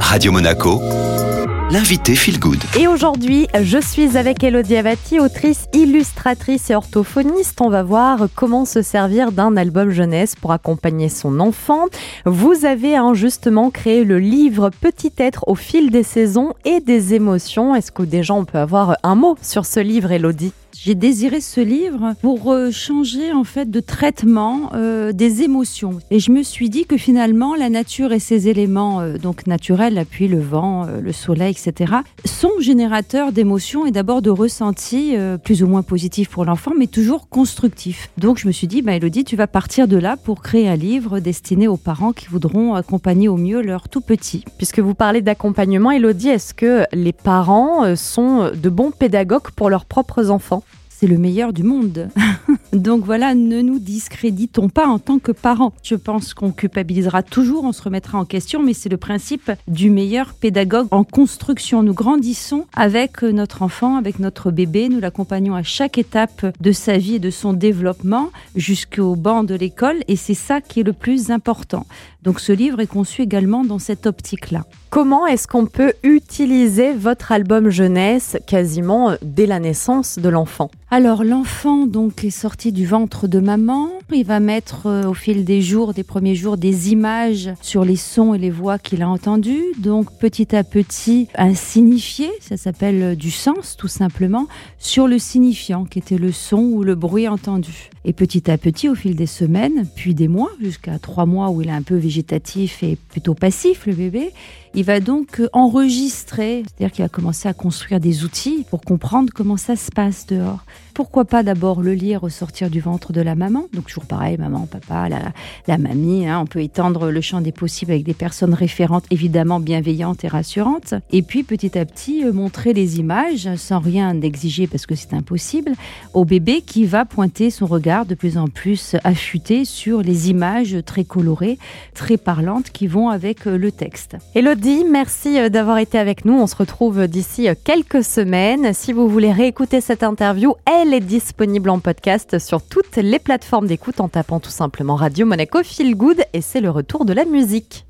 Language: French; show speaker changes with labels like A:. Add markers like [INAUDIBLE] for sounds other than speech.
A: Radio Monaco, l'invité Feel Good.
B: Et aujourd'hui, je suis avec Elodie Avati, autrice, illustratrice et orthophoniste. On va voir comment se servir d'un album jeunesse pour accompagner son enfant. Vous avez justement créé le livre Petit être au fil des saisons et des émotions. Est-ce que déjà on peut avoir un mot sur ce livre, Elodie?
C: J'ai désiré ce livre pour euh, changer en fait de traitement euh, des émotions. Et je me suis dit que finalement la nature et ses éléments euh, donc naturels, la pluie, le vent, le soleil, etc., sont générateurs d'émotions et d'abord de ressentis plus ou moins positifs pour l'enfant, mais toujours constructifs. Donc je me suis dit, bah, Elodie, tu vas partir de là pour créer un livre destiné aux parents qui voudront accompagner au mieux leur tout petit.
B: Puisque vous parlez d'accompagnement, Elodie, est-ce que les parents sont de bons pédagogues pour leurs propres enfants?
C: C'est le meilleur du monde. [LAUGHS] Donc voilà, ne nous discréditons pas en tant que parents. Je pense qu'on culpabilisera toujours, on se remettra en question, mais c'est le principe du meilleur pédagogue en construction. Nous grandissons avec notre enfant, avec notre bébé, nous l'accompagnons à chaque étape de sa vie et de son développement jusqu'au banc de l'école et c'est ça qui est le plus important. Donc ce livre est conçu également dans cette optique-là.
B: Comment est-ce qu'on peut utiliser votre album jeunesse quasiment dès la naissance de l'enfant?
C: Alors l'enfant donc est sorti du ventre de maman. Il va mettre euh, au fil des jours, des premiers jours, des images sur les sons et les voix qu'il a entendus. Donc petit à petit, un signifié, ça s'appelle euh, du sens tout simplement, sur le signifiant qui était le son ou le bruit entendu. Et petit à petit, au fil des semaines, puis des mois, jusqu'à trois mois où il est un peu végétatif et plutôt passif, le bébé, il va donc euh, enregistrer, c'est-à-dire qu'il va commencer à construire des outils pour comprendre comment ça se passe dehors. Pourquoi pas d'abord le lire au sortir du ventre de la maman Donc toujours pareil, maman, papa, la, mamie. Hein. on peut étendre le champ des possibles avec des personnes référentes, évidemment bienveillantes et rassurantes. Et puis petit à petit, euh, montrer les images sans rien exiger parce que c'est impossible au bébé qui va pointer son regard de plus en plus affûté sur les images très colorées, très parlantes qui vont avec euh, le texte.
B: Elodie, merci euh, d'avoir été avec nous. On se retrouve d'ici quelques semaines. Si vous voulez réécouter cette interview, elle elle est disponible en podcast sur toutes les plateformes d'écoute en tapant tout simplement Radio Monaco Feel Good et c'est le retour de la musique.